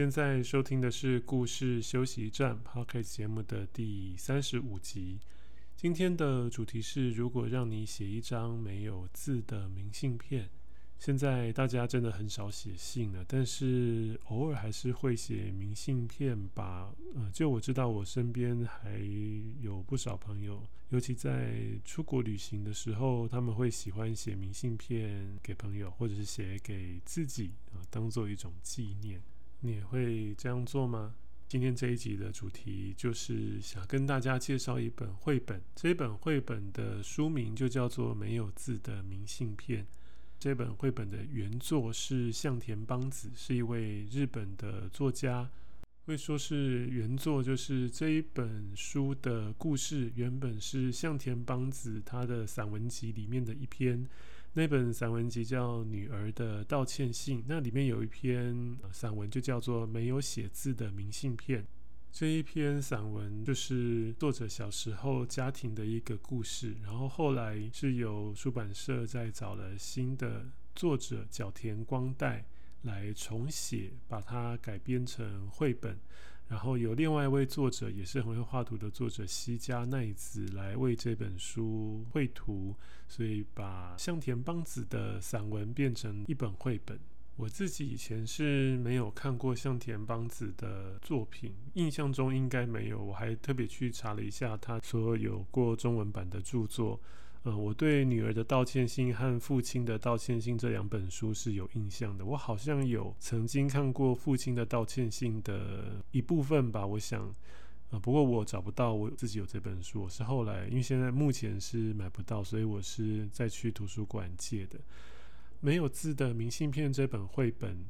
现在收听的是故事休息站 Podcast 节目的第三十五集。今天的主题是：如果让你写一张没有字的明信片。现在大家真的很少写信了，但是偶尔还是会写明信片吧。呃，就我知道，我身边还有不少朋友，尤其在出国旅行的时候，他们会喜欢写明信片给朋友，或者是写给自己啊，当做一种纪念。你也会这样做吗？今天这一集的主题就是想跟大家介绍一本绘本。这本绘本的书名就叫做《没有字的明信片》。这本绘本的原作是向田邦子，是一位日本的作家。会说是原作，就是这一本书的故事原本是向田邦子他的散文集里面的一篇。那本散文集叫《女儿的道歉信》，那里面有一篇散文就叫做《没有写字的明信片》。这一篇散文就是作者小时候家庭的一个故事，然后后来是由出版社再找了新的作者角田光代来重写，把它改编成绘本。然后有另外一位作者，也是很会画图的作者西加奈子来为这本书绘图，所以把向田邦子的散文变成一本绘本。我自己以前是没有看过向田邦子的作品，印象中应该没有。我还特别去查了一下他所有过中文版的著作。呃，我对女儿的道歉信和父亲的道歉信这两本书是有印象的。我好像有曾经看过父亲的道歉信的一部分吧，我想，呃，不过我找不到我自己有这本书，我是后来因为现在目前是买不到，所以我是再去图书馆借的。没有字的明信片这本绘本，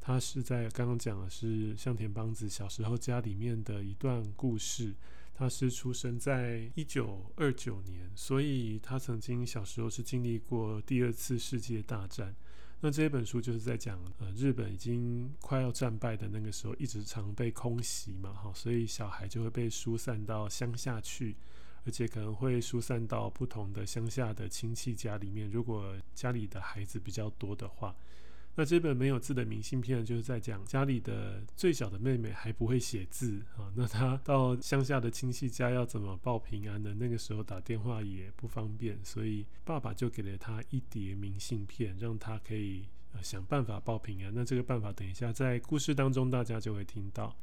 它是在刚刚讲的是向田邦子小时候家里面的一段故事。他是出生在一九二九年，所以他曾经小时候是经历过第二次世界大战。那这本书就是在讲，呃，日本已经快要战败的那个时候，一直常被空袭嘛，哈，所以小孩就会被疏散到乡下去，而且可能会疏散到不同的乡下的亲戚家里面，如果家里的孩子比较多的话。那这本没有字的明信片，就是在讲家里的最小的妹妹还不会写字啊，那她到乡下的亲戚家要怎么报平安呢？那个时候打电话也不方便，所以爸爸就给了她一叠明信片，让她可以想办法报平安。那这个办法，等一下在故事当中大家就会听到。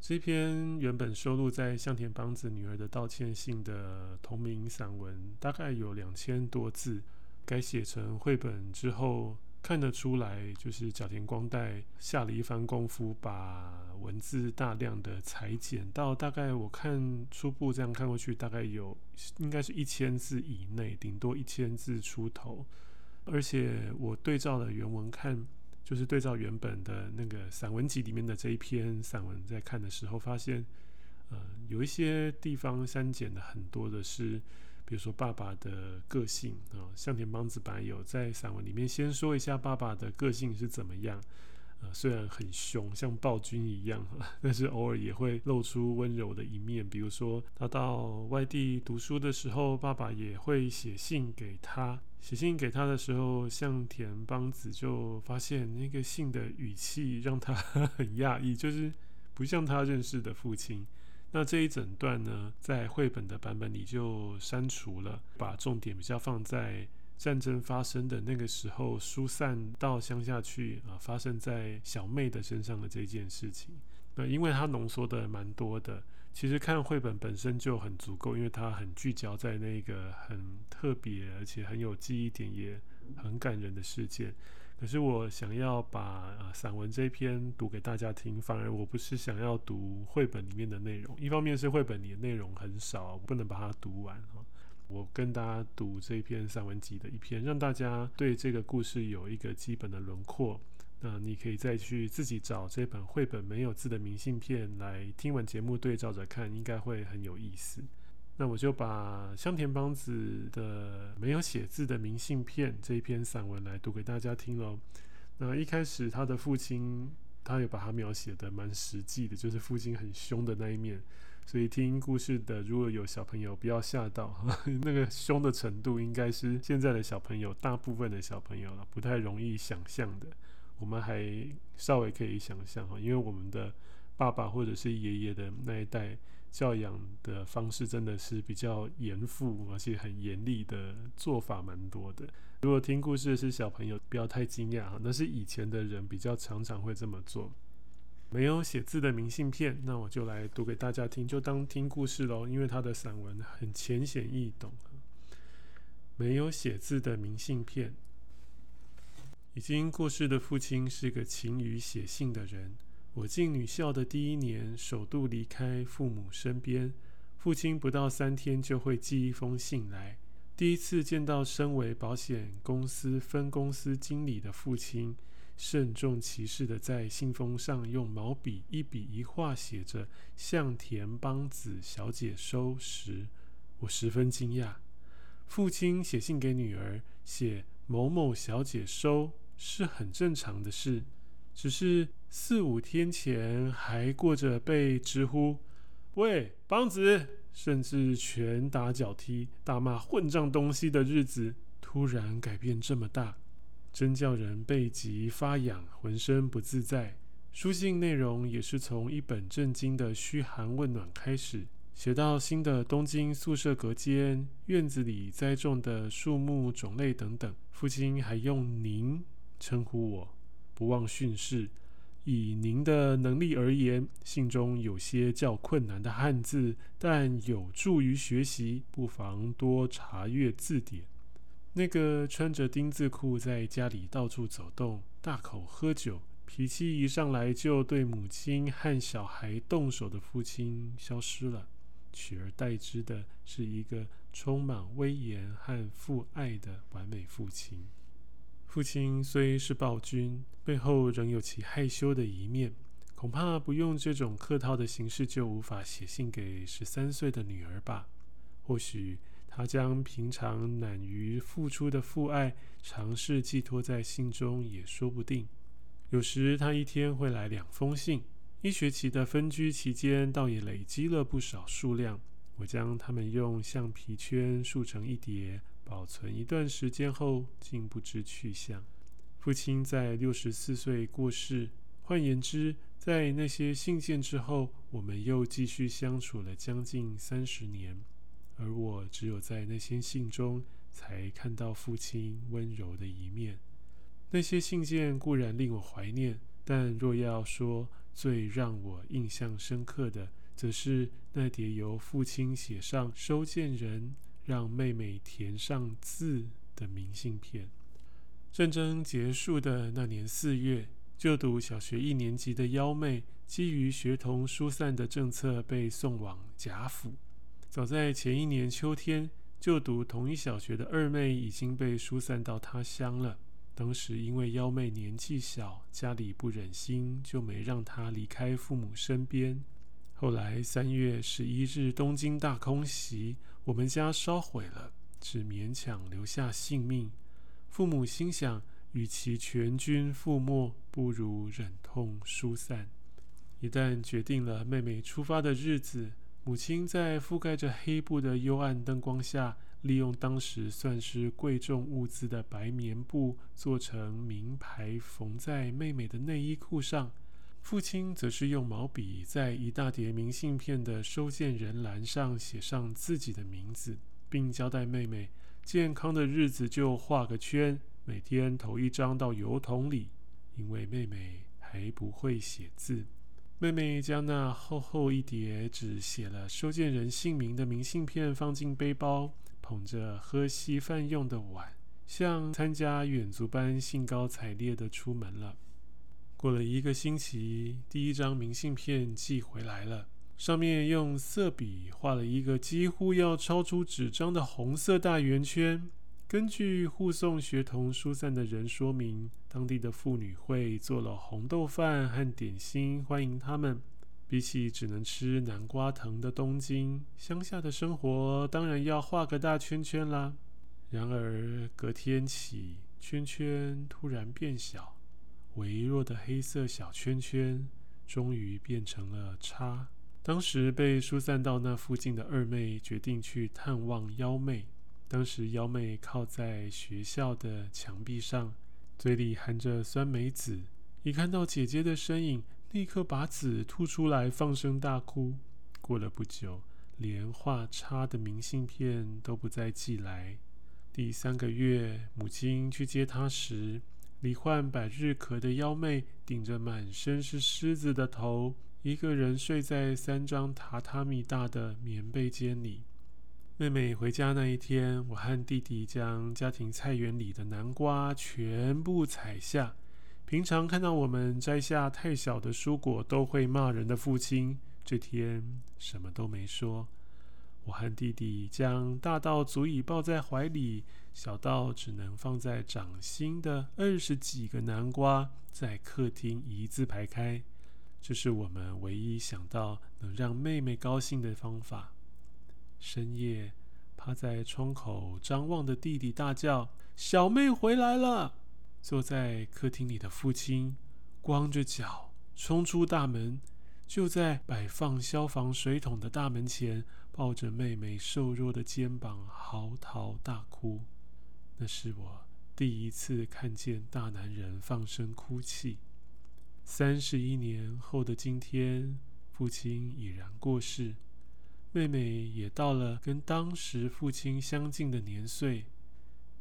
这篇原本收录在向田邦子女儿的道歉信的同名散文，大概有两千多字，改写成绘本之后。看得出来，就是角田光代下了一番功夫，把文字大量的裁剪到大概我看初步这样看过去，大概有应该是一千字以内，顶多一千字出头。而且我对照了原文看，就是对照原本的那个散文集里面的这一篇散文，在看的时候发现，呃，有一些地方删减的很多的是。比如说爸爸的个性啊，向田邦子本来有在散文里面先说一下爸爸的个性是怎么样，呃，虽然很凶，像暴君一样，但是偶尔也会露出温柔的一面。比如说他到外地读书的时候，爸爸也会写信给他，写信给他的时候，向田邦子就发现那个信的语气让他 很讶异，就是不像他认识的父亲。那这一整段呢，在绘本的版本里就删除了，把重点比较放在战争发生的那个时候，疏散到乡下去啊，发生在小妹的身上的这件事情。那因为它浓缩的蛮多的，其实看绘本本身就很足够，因为它很聚焦在那个很特别而且很有记忆点也很感人的事件。可是我想要把散文这篇读给大家听，反而我不是想要读绘本里面的内容。一方面是绘本里的内容很少，不能把它读完哈。我跟大家读这篇散文集的一篇，让大家对这个故事有一个基本的轮廓。那你可以再去自己找这本绘本没有字的明信片来听完节目对照着看，应该会很有意思。那我就把香田邦子的没有写字的明信片这一篇散文来读给大家听喽。那一开始他的父亲，他也把他描写的蛮实际的，就是父亲很凶的那一面。所以听故事的如果有小朋友，不要吓到，那个凶的程度应该是现在的小朋友，大部分的小朋友了，不太容易想象的。我们还稍微可以想象哈，因为我们的爸爸或者是爷爷的那一代。教养的方式真的是比较严父，而且很严厉的做法蛮多的。如果听故事的是小朋友，不要太惊讶哈，那是以前的人比较常常会这么做。没有写字的明信片，那我就来读给大家听，就当听故事喽。因为他的散文很浅显易懂。没有写字的明信片，已经过世的父亲是个勤于写信的人。我进女校的第一年，首度离开父母身边。父亲不到三天就会寄一封信来。第一次见到身为保险公司分公司经理的父亲，慎重其事地在信封上用毛笔一笔一画写着“向田邦子小姐收”时，我十分惊讶。父亲写信给女儿，写“某某小姐收”是很正常的事。只是四五天前还过着被直呼“喂，邦子”，甚至拳打脚踢、大骂混账东西的日子，突然改变这么大，真叫人背脊发痒，浑身不自在。书信内容也是从一本正经的嘘寒问暖开始，写到新的东京宿舍隔间、院子里栽种的树木种类等等。父亲还用“您”称呼我。不忘训示，以您的能力而言，信中有些较困难的汉字，但有助于学习，不妨多查阅字典。那个穿着丁字裤在家里到处走动、大口喝酒、脾气一上来就对母亲和小孩动手的父亲消失了，取而代之的是一个充满威严和父爱的完美父亲。父亲虽是暴君，背后仍有其害羞的一面。恐怕不用这种客套的形式，就无法写信给十三岁的女儿吧？或许他将平常懒于付出的父爱，尝试寄托在信中，也说不定。有时他一天会来两封信，一学期的分居期间，倒也累积了不少数量。我将它们用橡皮圈束成一叠。保存一段时间后，竟不知去向。父亲在六十四岁过世，换言之，在那些信件之后，我们又继续相处了将近三十年。而我只有在那些信中，才看到父亲温柔的一面。那些信件固然令我怀念，但若要说最让我印象深刻的，则是那叠由父亲写上收件人。让妹妹填上字的明信片。战争结束的那年四月，就读小学一年级的幺妹，基于学童疏散的政策，被送往贾府。早在前一年秋天，就读同一小学的二妹已经被疏散到他乡了。当时因为幺妹年纪小，家里不忍心，就没让她离开父母身边。后来三月十一日，东京大空袭。我们家烧毁了，只勉强留下性命。父母心想，与其全军覆没，不如忍痛疏散。一旦决定了妹妹出发的日子，母亲在覆盖着黑布的幽暗灯光下，利用当时算是贵重物资的白棉布，做成名牌，缝在妹妹的内衣裤上。父亲则是用毛笔在一大叠明信片的收件人栏上写上自己的名字，并交代妹妹健康的日子就画个圈，每天投一张到邮筒里。因为妹妹还不会写字，妹妹将那厚厚一叠只写了收件人姓名的明信片放进背包，捧着喝稀饭用的碗，像参加远足般兴高采烈地出门了。过了一个星期，第一张明信片寄回来了，上面用色笔画了一个几乎要超出纸张的红色大圆圈。根据护送学童疏散的人说明，当地的妇女会做了红豆饭和点心欢迎他们。比起只能吃南瓜藤的东京，乡下的生活当然要画个大圈圈啦。然而隔天起，圈圈突然变小，微弱的黑色小圈圈终于变成了叉。当时被疏散到那附近的二妹决定去探望幺妹。当时幺妹靠在学校的墙壁上，嘴里含着酸梅子，一看到姐姐的身影，立刻把籽吐出来，放声大哭。过了不久，连画叉的明信片都不再寄来。第三个月，母亲去接她时，罹患百日咳的幺妹顶着满身是虱子的头，一个人睡在三张榻榻米大的棉被间里。妹妹回家那一天，我和弟弟将家庭菜园里的南瓜全部采下。平常看到我们摘下太小的蔬果都会骂人的父亲，这天什么都没说。我和弟弟将大到足以抱在怀里，小到只能放在掌心的二十几个南瓜，在客厅一字排开。这是我们唯一想到能让妹妹高兴的方法。深夜，趴在窗口张望的弟弟大叫：“小妹回来了！”坐在客厅里的父亲光着脚冲出大门，就在摆放消防水桶的大门前，抱着妹妹瘦弱的肩膀嚎啕大哭。那是我第一次看见大男人放声哭泣。三十一年后的今天，父亲已然过世，妹妹也到了跟当时父亲相近的年岁。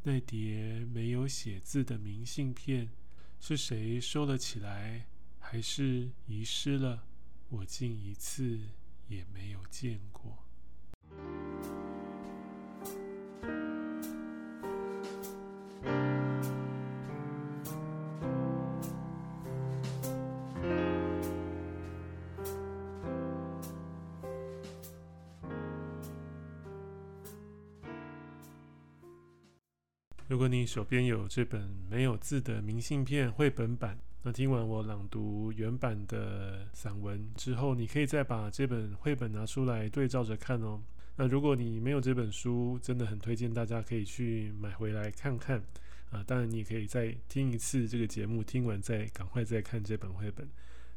那叠没有写字的明信片，是谁收了起来，还是遗失了？我竟一次也没有见过。如果你手边有这本没有字的明信片绘本版，那听完我朗读原版的散文之后，你可以再把这本绘本拿出来对照着看哦。那如果你没有这本书，真的很推荐大家可以去买回来看看啊。当然，你也可以再听一次这个节目，听完再赶快再看这本绘本，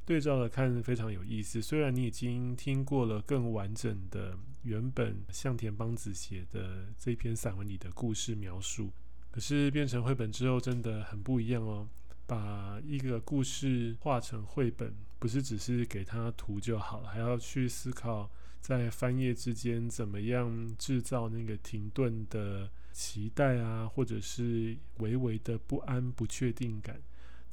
对照着看非常有意思。虽然你已经听过了更完整的原本向田邦子写的这篇散文里的故事描述。可是变成绘本之后真的很不一样哦，把一个故事画成绘本，不是只是给它涂就好了，还要去思考在翻页之间怎么样制造那个停顿的期待啊，或者是微微的不安、不确定感。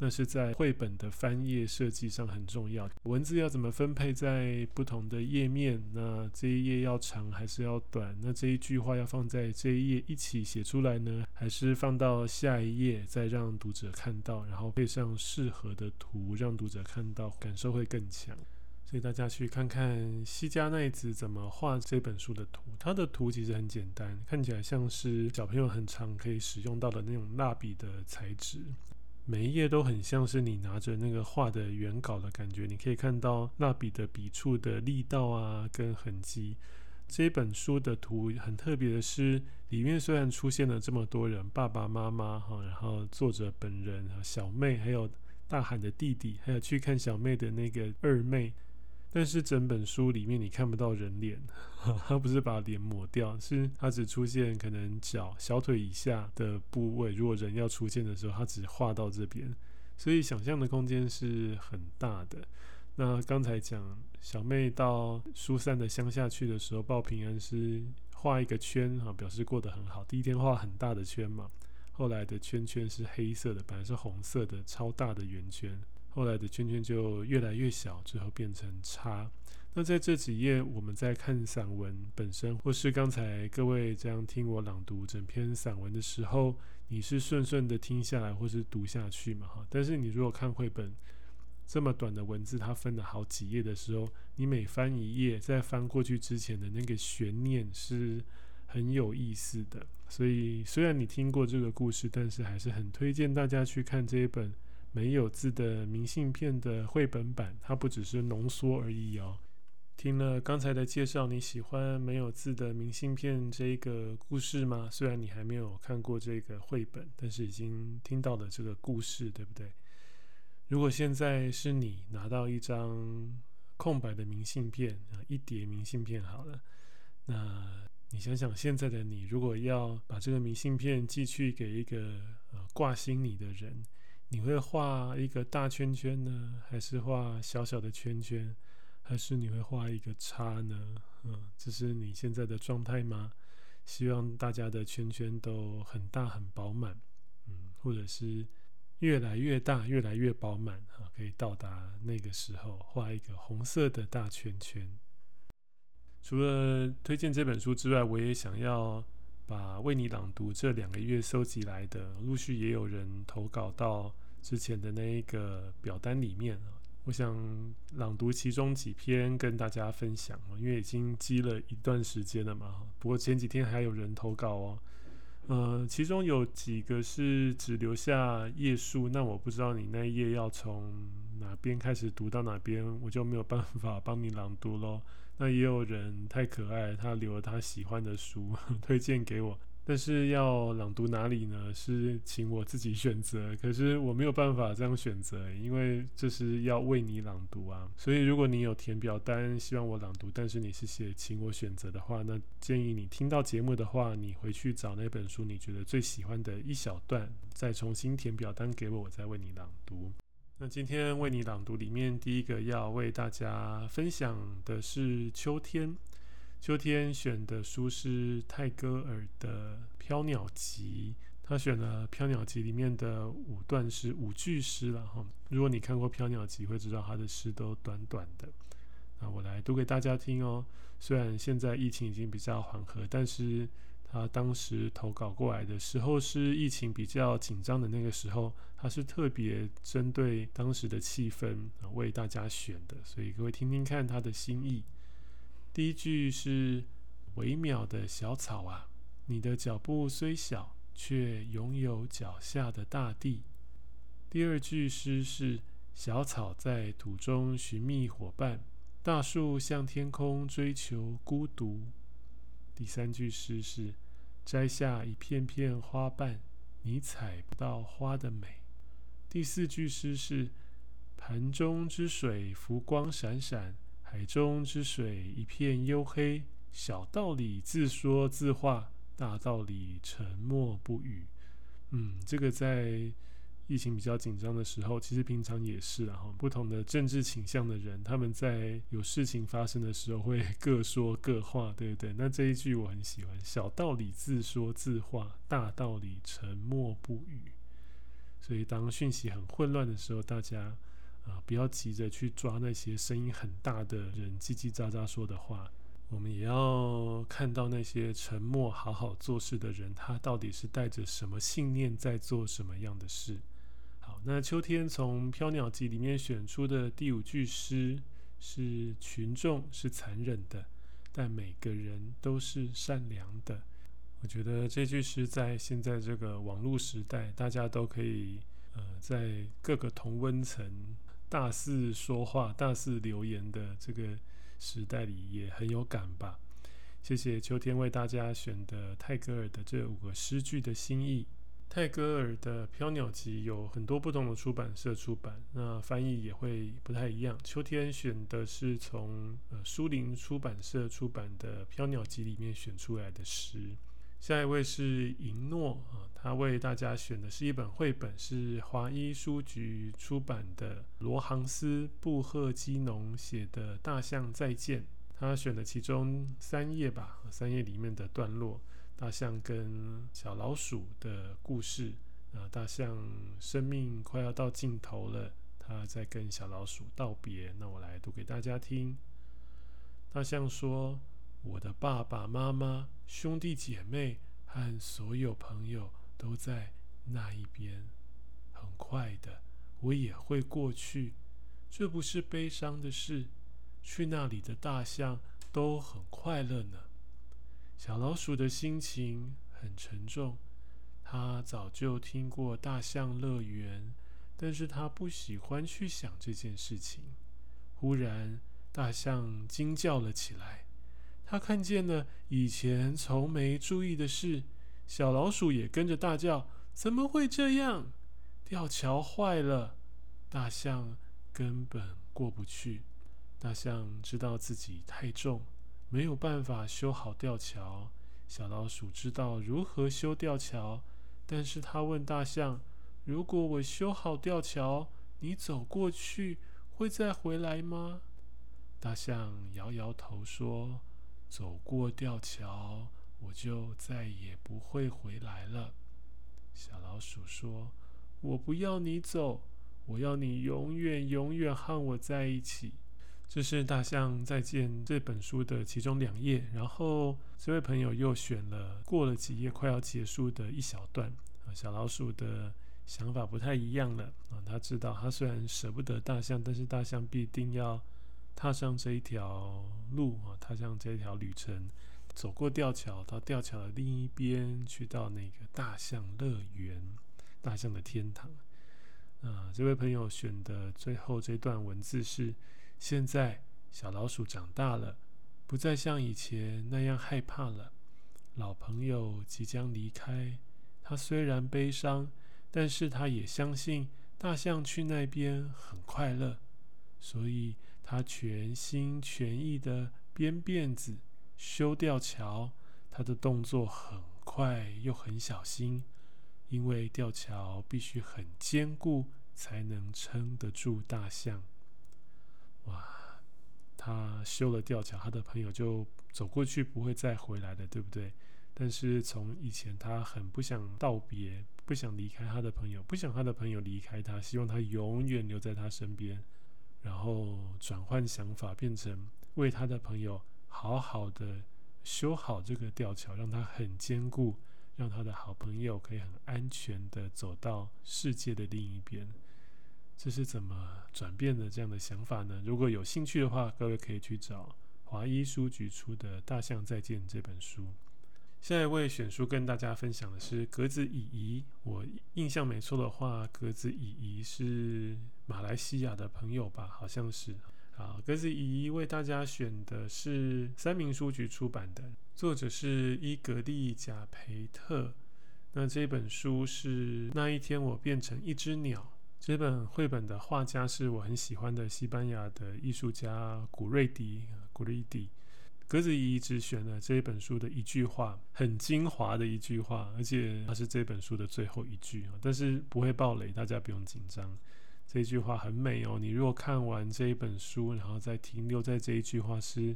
那是在绘本的翻页设计上很重要，文字要怎么分配在不同的页面？那这一页要长还是要短？那这一句话要放在这一页一起写出来呢，还是放到下一页再让读者看到，然后配上适合的图让读者看到，感受会更强。所以大家去看看西加奈子怎么画这本书的图，它的图其实很简单，看起来像是小朋友很常可以使用到的那种蜡笔的材质。每一页都很像是你拿着那个画的原稿的感觉，你可以看到蜡笔的笔触的力道啊，跟痕迹。这本书的图很特别的是，里面虽然出现了这么多人，爸爸妈妈哈，然后作者本人、小妹，还有大喊的弟弟，还有去看小妹的那个二妹。但是整本书里面你看不到人脸，他不是把脸抹掉，是他只出现可能脚、小腿以下的部位。如果人要出现的时候，他只画到这边，所以想象的空间是很大的。那刚才讲小妹到疏散的乡下去的时候，报平安是画一个圈啊，表示过得很好。第一天画很大的圈嘛，后来的圈圈是黑色的，本来是红色的超大的圆圈。后来的圈圈就越来越小，最后变成叉。那在这几页，我们在看散文本身，或是刚才各位这样听我朗读整篇散文的时候，你是顺顺的听下来，或是读下去嘛？哈。但是你如果看绘本，这么短的文字，它分了好几页的时候，你每翻一页，在翻过去之前的那个悬念是很有意思的。所以虽然你听过这个故事，但是还是很推荐大家去看这一本没有字的明信片的绘本版。它不只是浓缩而已哦。听了刚才的介绍，你喜欢没有字的明信片这个故事吗？虽然你还没有看过这个绘本，但是已经听到了这个故事，对不对？如果现在是你拿到一张空白的明信片啊，一叠明信片好了，那你想想现在的你，如果要把这个明信片寄去给一个呃挂心你的人，你会画一个大圈圈呢，还是画小小的圈圈？还是你会画一个叉呢？嗯，这是你现在的状态吗？希望大家的圈圈都很大很饱满，嗯，或者是越来越大越来越饱满啊，可以到达那个时候画一个红色的大圈圈。除了推荐这本书之外，我也想要把为你朗读这两个月收集来的，陆续也有人投稿到之前的那一个表单里面。我想朗读其中几篇跟大家分享，因为已经积了一段时间了嘛。不过前几天还有人投稿哦，呃，其中有几个是只留下页数，那我不知道你那一页要从哪边开始读到哪边，我就没有办法帮你朗读喽。那也有人太可爱，他留了他喜欢的书 推荐给我。但是要朗读哪里呢？是请我自己选择。可是我没有办法这样选择，因为这是要为你朗读啊。所以如果你有填表单，希望我朗读，但是你是写请我选择的话，那建议你听到节目的话，你回去找那本书你觉得最喜欢的一小段，再重新填表单给我，我再为你朗读。那今天为你朗读里面第一个要为大家分享的是秋天。秋天选的书是泰戈尔的《飘鸟集》，他选了《飘鸟集》里面的五段诗、五句诗了哈。如果你看过《飘鸟集》，会知道他的诗都短短的。那我来读给大家听哦。虽然现在疫情已经比较缓和，但是他当时投稿过来的时候是疫情比较紧张的那个时候，他是特别针对当时的气氛为大家选的，所以各位听听看他的心意。第一句是微渺的小草啊，你的脚步虽小，却拥有脚下的大地。第二句诗是小草在土中寻觅伙伴，大树向天空追求孤独。第三句诗是摘下一片片花瓣，你采不到花的美。第四句诗是盘中之水浮光闪闪。海中之水一片幽黑，小道理自说自话，大道理沉默不语。嗯，这个在疫情比较紧张的时候，其实平常也是啊。不同的政治倾向的人，他们在有事情发生的时候会各说各话，对不对？那这一句我很喜欢：小道理自说自话，大道理沉默不语。所以当讯息很混乱的时候，大家。啊，不要急着去抓那些声音很大的人叽叽喳喳说的话，我们也要看到那些沉默好好做事的人，他到底是带着什么信念在做什么样的事。好，那秋天从《飘鸟集》里面选出的第五句诗是：群众是残忍的，但每个人都是善良的。我觉得这句诗在现在这个网络时代，大家都可以呃，在各个同温层。大肆说话、大肆留言的这个时代里，也很有感吧？谢谢秋天为大家选的泰戈尔的这五个诗句的心意。泰戈尔的《飘鸟集》有很多不同的出版社出版，那翻译也会不太一样。秋天选的是从呃书林出版社出版的《飘鸟集》里面选出来的诗。下一位是银诺啊，他为大家选的是一本绘本，是华一书局出版的罗杭斯·布赫基农写的《大象再见》。他选的其中三页吧，三页里面的段落，大象跟小老鼠的故事啊，大象生命快要到尽头了，他在跟小老鼠道别。那我来读给大家听。大象说。我的爸爸妈妈、兄弟姐妹和所有朋友都在那一边。很快的，我也会过去。这不是悲伤的事。去那里的大象都很快乐呢。小老鼠的心情很沉重。他早就听过大象乐园，但是他不喜欢去想这件事情。忽然，大象惊叫了起来。他看见了以前从没注意的事，小老鼠也跟着大叫：“怎么会这样？吊桥坏了！”大象根本过不去。大象知道自己太重，没有办法修好吊桥。小老鼠知道如何修吊桥，但是他问大象：“如果我修好吊桥，你走过去会再回来吗？”大象摇摇头说：“走过吊桥，我就再也不会回来了。”小老鼠说：“我不要你走，我要你永远永远和我在一起。”这是《大象再见》这本书的其中两页，然后这位朋友又选了过了几页快要结束的一小段。小老鼠的想法不太一样了啊，他知道他虽然舍不得大象，但是大象必定要踏上这一条路啊，踏上这一条旅程，走过吊桥，到吊桥的另一边，去到那个大象乐园，大象的天堂。啊，这位朋友选的最后这段文字是。现在，小老鼠长大了，不再像以前那样害怕了。老朋友即将离开，他虽然悲伤，但是他也相信大象去那边很快乐，所以他全心全意的编辫子、修吊桥。他的动作很快又很小心，因为吊桥必须很坚固，才能撑得住大象。哇，他修了吊桥，他的朋友就走过去，不会再回来了，对不对？但是从以前，他很不想道别，不想离开他的朋友，不想他的朋友离开他，希望他永远留在他身边。然后转换想法，变成为他的朋友好好的修好这个吊桥，让它很坚固，让他的好朋友可以很安全的走到世界的另一边。这是怎么转变的这样的想法呢？如果有兴趣的话，各位可以去找华一书局出的《大象再见》这本书。下一位选书跟大家分享的是格子姨姨。我印象没错的话，格子姨姨是马来西亚的朋友吧？好像是。好，格子姨为大家选的是三民书局出版的，作者是伊格丽贾培特。那这本书是那一天我变成一只鸟。这本绘本的画家是我很喜欢的西班牙的艺术家古瑞迪·古瑞迪。格子姨只选了这本书的一句话，很精华的一句话，而且它是这本书的最后一句啊，但是不会爆雷，大家不用紧张。这句话很美哦，你如果看完这一本书，然后再停留在这一句话是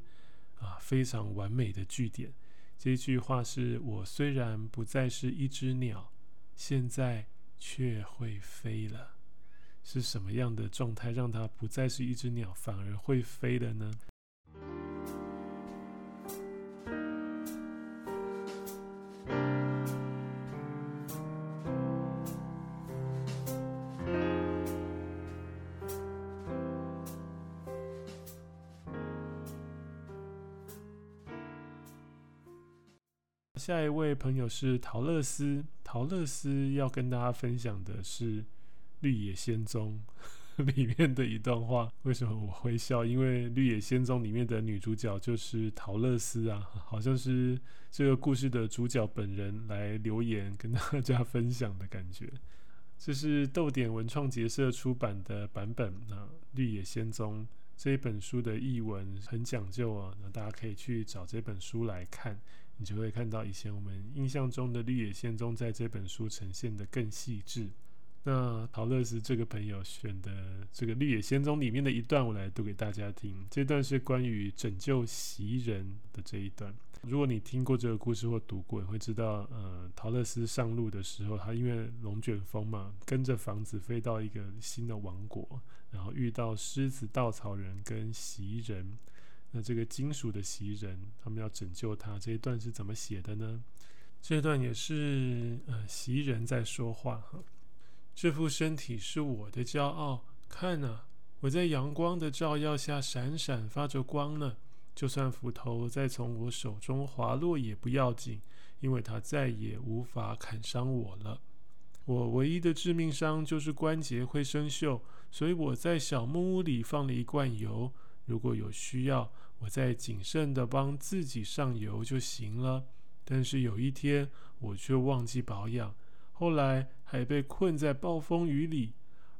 啊，非常完美的句点。这一句话是我虽然不再是一只鸟，现在却会飞了。是什么样的状态让它不再是一只鸟，反而会飞了呢？下一位朋友是桃乐丝，桃乐丝要跟大家分享的是。《绿野仙踪》里面的一段话，为什么我会笑？因为《绿野仙踪》里面的女主角就是桃乐丝啊，好像是这个故事的主角本人来留言跟大家分享的感觉。这是逗点文创结社出版的版本啊，《绿野仙踪》这一本书的译文很讲究啊，那大家可以去找这本书来看，你就会看到以前我们印象中的《绿野仙踪》在这本书呈现得更细致。那陶乐斯这个朋友选的这个《绿野仙踪》里面的一段，我来读给大家听。这段是关于拯救袭人的这一段。如果你听过这个故事或读过，你会知道，呃，陶乐斯上路的时候，他因为龙卷风嘛，跟着房子飞到一个新的王国，然后遇到狮子、稻草人跟袭人。那这个金属的袭人，他们要拯救他。这一段是怎么写的呢？这段也是呃，袭人在说话哈。这副身体是我的骄傲，看啊，我在阳光的照耀下闪闪发着光呢。就算斧头再从我手中滑落也不要紧，因为它再也无法砍伤我了。我唯一的致命伤就是关节会生锈，所以我在小木屋里放了一罐油。如果有需要，我再谨慎地帮自己上油就行了。但是有一天，我却忘记保养，后来还被困在暴风雨里。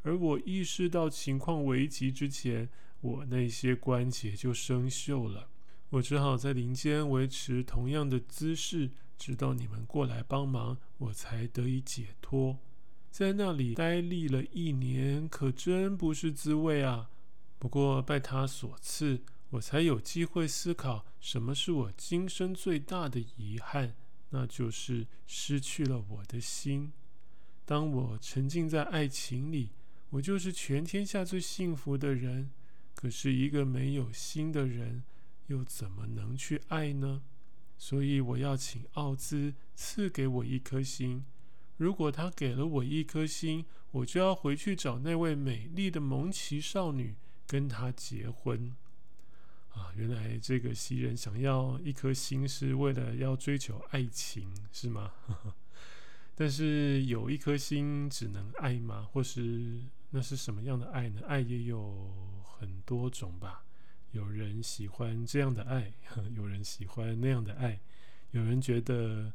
而我意识到情况危急之前，我那些关节就生锈了。我只好在林间维持同样的姿势，直到你们过来帮忙，我才得以解脱。在那里呆立了一年，可真不是滋味啊！不过拜他所赐，我才有机会思考什么是我今生最大的遗憾，那就是失去了我的心。当我沉浸在爱情里。我就是全天下最幸福的人，可是一个没有心的人，又怎么能去爱呢？所以我要请奥兹赐给我一颗心。如果他给了我一颗心，我就要回去找那位美丽的蒙奇少女，跟她结婚。啊，原来这个袭人想要一颗心，是为了要追求爱情，是吗？但是有一颗心只能爱吗？或是？那是什么样的爱呢？爱也有很多种吧。有人喜欢这样的爱，有人喜欢那样的爱。有人觉得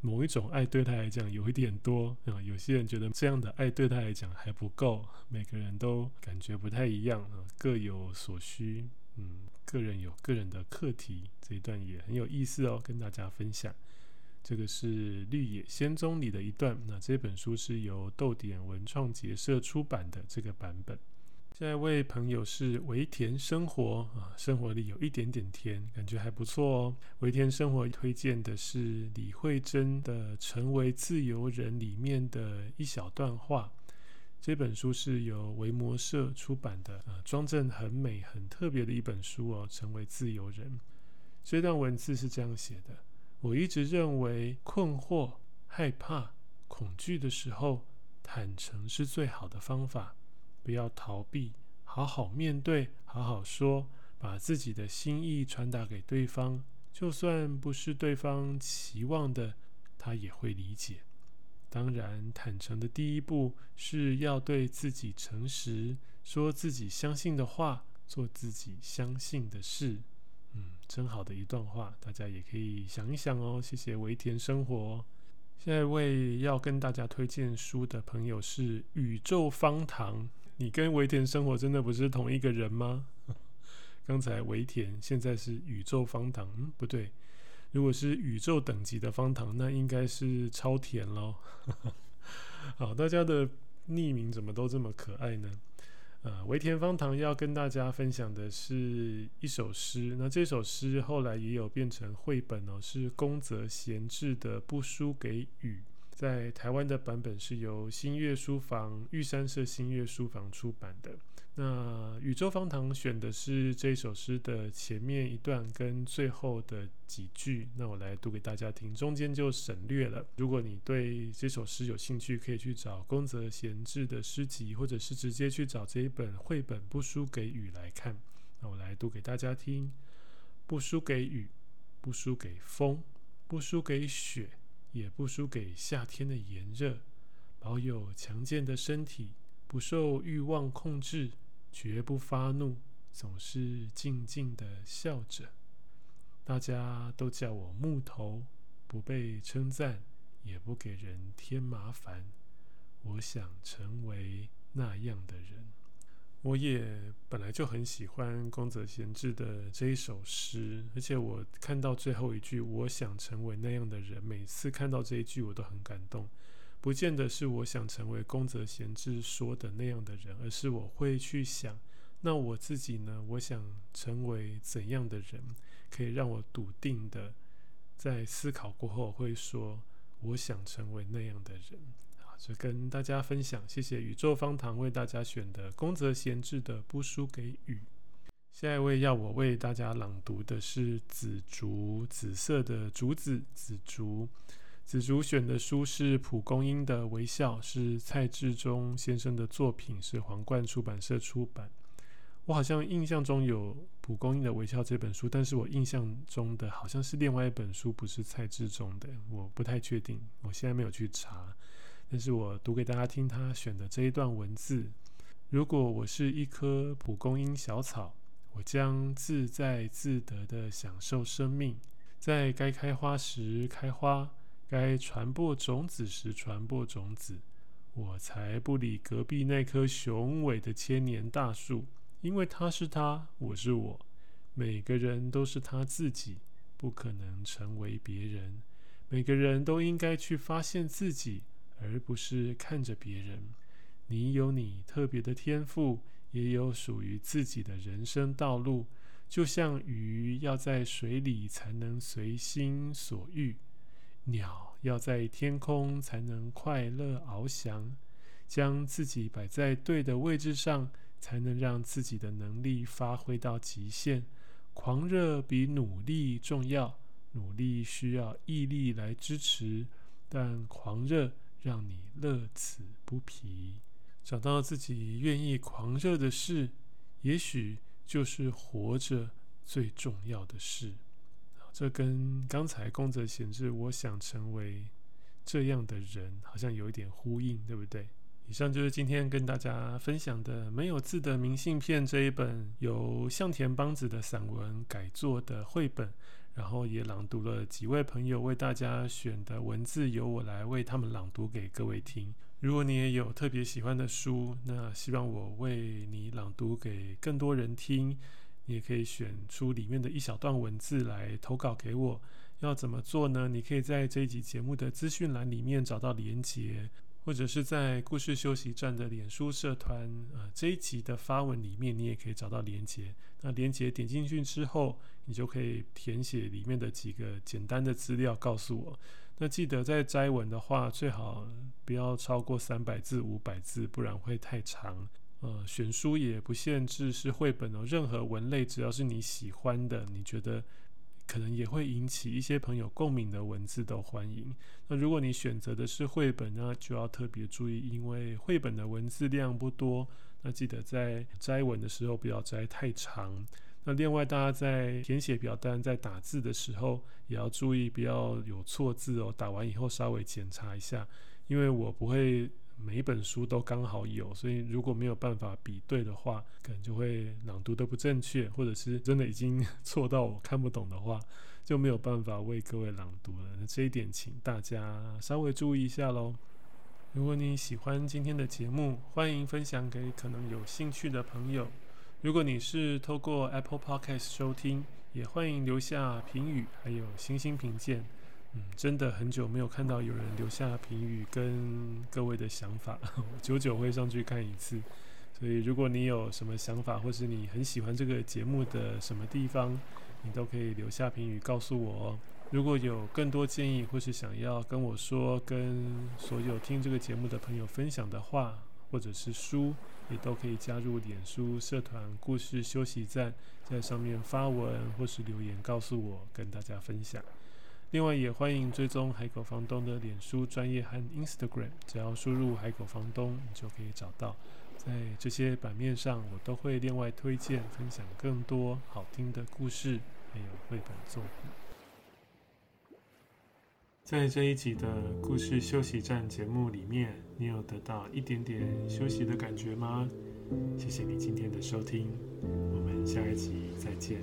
某一种爱对他来讲有一点多啊，有些人觉得这样的爱对他来讲还不够。每个人都感觉不太一样啊，各有所需。嗯，个人有个人的课题，这一段也很有意思哦，跟大家分享。这个是《绿野仙踪》里的一段。那这本书是由逗点文创结社出版的这个版本。下一位朋友是微甜生活啊，生活里有一点点甜，感觉还不错哦。微甜生活推荐的是李慧珍的《成为自由人》里面的一小段话。这本书是由维摩社出版的，啊，装帧很美、很特别的一本书哦。《成为自由人》这段文字是这样写的。我一直认为，困惑、害怕、恐惧的时候，坦诚是最好的方法。不要逃避，好好面对，好好说，把自己的心意传达给对方。就算不是对方期望的，他也会理解。当然，坦诚的第一步是要对自己诚实，说自己相信的话，做自己相信的事。嗯，真好的一段话，大家也可以想一想哦。谢谢维田生活。下一位要跟大家推荐书的朋友是宇宙方糖。你跟维田生活真的不是同一个人吗？刚才维田，现在是宇宙方糖。嗯，不对，如果是宇宙等级的方糖，那应该是超甜喽。好，大家的匿名怎么都这么可爱呢？呃，维田方糖要跟大家分享的是一首诗。那这首诗后来也有变成绘本哦，是宫泽贤治的《不输给雨》。在台湾的版本是由新月书房玉山社新月书房出版的。那宇宙方糖选的是这首诗的前面一段跟最后的几句，那我来读给大家听，中间就省略了。如果你对这首诗有兴趣，可以去找宫泽贤治的诗集，或者是直接去找这一本绘本《不输给雨》来看。那我来读给大家听：不输给雨，不输给风，不输给雪，也不输给夏天的炎热，保有强健的身体，不受欲望控制。绝不发怒，总是静静地笑着。大家都叫我木头，不被称赞，也不给人添麻烦。我想成为那样的人。我也本来就很喜欢宫泽贤治的这一首诗，而且我看到最后一句“我想成为那样的人”，每次看到这一句我都很感动。不见得是我想成为宫泽贤治说的那样的人，而是我会去想，那我自己呢？我想成为怎样的人，可以让我笃定的在思考过后会说，我想成为那样的人。好，就跟大家分享，谢谢宇宙方糖为大家选的宫泽贤治的《不输给雨》。下一位要我为大家朗读的是紫竹，紫色的竹子，紫竹。紫竹选的书是蒲公英的微笑，是蔡志忠先生的作品，是皇冠出版社出版。我好像印象中有蒲公英的微笑这本书，但是我印象中的好像是另外一本书，不是蔡志忠的，我不太确定，我现在没有去查。但是我读给大家听他选的这一段文字：如果我是一棵蒲公英小草，我将自在自得地享受生命，在该开花时开花，该传播种子时传播种子。我才不理隔壁那棵雄伟的千年大树。因为他是他，我是我，每个人都是他自己，不可能成为别人。每个人都应该去发现自己，而不是看着别人。你有你特别的天赋，也有属于自己的人生道路。就像鱼要在水里才能随心所欲，鸟要在天空才能快乐翱翔。将自己摆在对的位置上。才能让自己的能力发挥到极限。狂热比努力重要，努力需要毅力来支持，但狂热让你乐此不疲。找到自己愿意狂热的事，也许就是活着最重要的事。这跟刚才宫泽贤治“我想成为这样的人”好像有一点呼应，对不对？以上就是今天跟大家分享的《没有字的明信片》这一本由向田邦子的散文改作的绘本，然后也朗读了几位朋友为大家选的文字，由我来为他们朗读给各位听。如果你也有特别喜欢的书，那希望我为你朗读给更多人听，你也可以选出里面的一小段文字来投稿给我。要怎么做呢？你可以在这一集节目的资讯栏里面找到连结。或者是在故事休息站的脸书社团，呃，这一集的发文里面，你也可以找到连结。那连结点进去之后，你就可以填写里面的几个简单的资料，告诉我。那记得在摘文的话，最好不要超过三百字、五百字，不然会太长。呃，选书也不限制是绘本哦，任何文类，只要是你喜欢的，你觉得。可能也会引起一些朋友共鸣的文字都欢迎。那如果你选择的是绘本呢，就要特别注意，因为绘本的文字量不多。那记得在摘文的时候不要摘太长。那另外，大家在填写表单、在打字的时候，也要注意不要有错字哦。打完以后稍微检查一下，因为我不会。每一本书都刚好有，所以如果没有办法比对的话，可能就会朗读的不正确，或者是真的已经 错到我看不懂的话，就没有办法为各位朗读了。那这一点，请大家稍微注意一下喽。如果你喜欢今天的节目，欢迎分享给可能有兴趣的朋友。如果你是透过 Apple Podcast 收听，也欢迎留下评语，还有星星评鉴。嗯，真的很久没有看到有人留下评语跟各位的想法，我久久会上去看一次。所以，如果你有什么想法，或是你很喜欢这个节目的什么地方，你都可以留下评语告诉我哦。如果有更多建议，或是想要跟我说，跟所有听这个节目的朋友分享的话，或者是书，也都可以加入脸书社团“故事休息站”，在上面发文或是留言告诉我，跟大家分享。另外也欢迎追踪海狗房东的脸书专业和 Instagram，只要输入海狗房东，你就可以找到。在这些版面上，我都会另外推荐分享更多好听的故事，还有绘本作品。在这一集的故事休息站节目里面，你有得到一点点休息的感觉吗？谢谢你今天的收听，我们下一集再见。